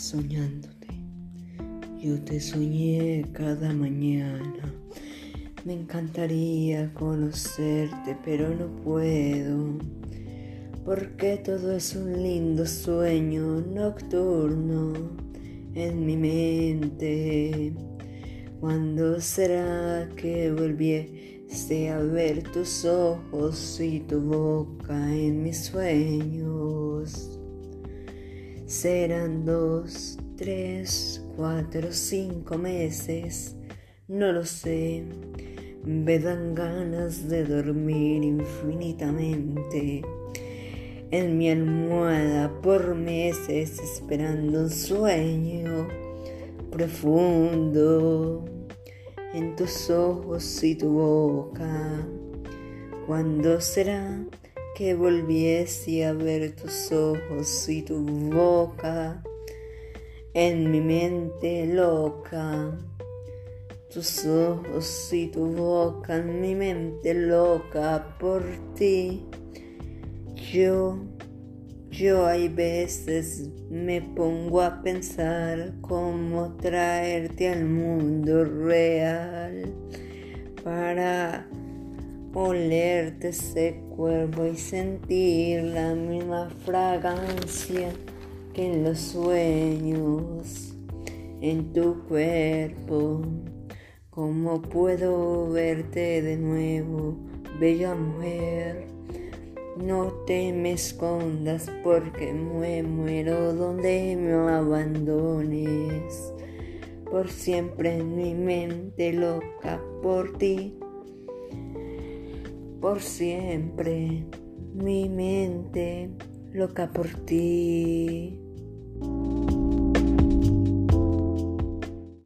soñándote. Yo te soñé cada mañana. Me encantaría conocerte, pero no puedo. Porque todo es un lindo sueño nocturno en mi mente. ¿Cuándo será que volviese a ver tus ojos y tu boca en mis sueños? Serán dos, tres, cuatro, cinco meses, no lo sé. Me dan ganas de dormir infinitamente en mi almohada por meses esperando un sueño profundo en tus ojos y tu boca. ¿Cuándo será que volviese a ver tus ojos y tu boca en mi mente loca? Tus ojos y tu boca en mi mente loca por ti. Yo yo hay veces me pongo a pensar cómo traerte al mundo real para olerte ese cuerpo y sentir la misma fragancia que en los sueños, en tu cuerpo. ¿Cómo puedo verte de nuevo, bella mujer? No te me escondas porque me muero donde me abandones. Por siempre en mi mente loca por ti. Por siempre mi mente loca por ti.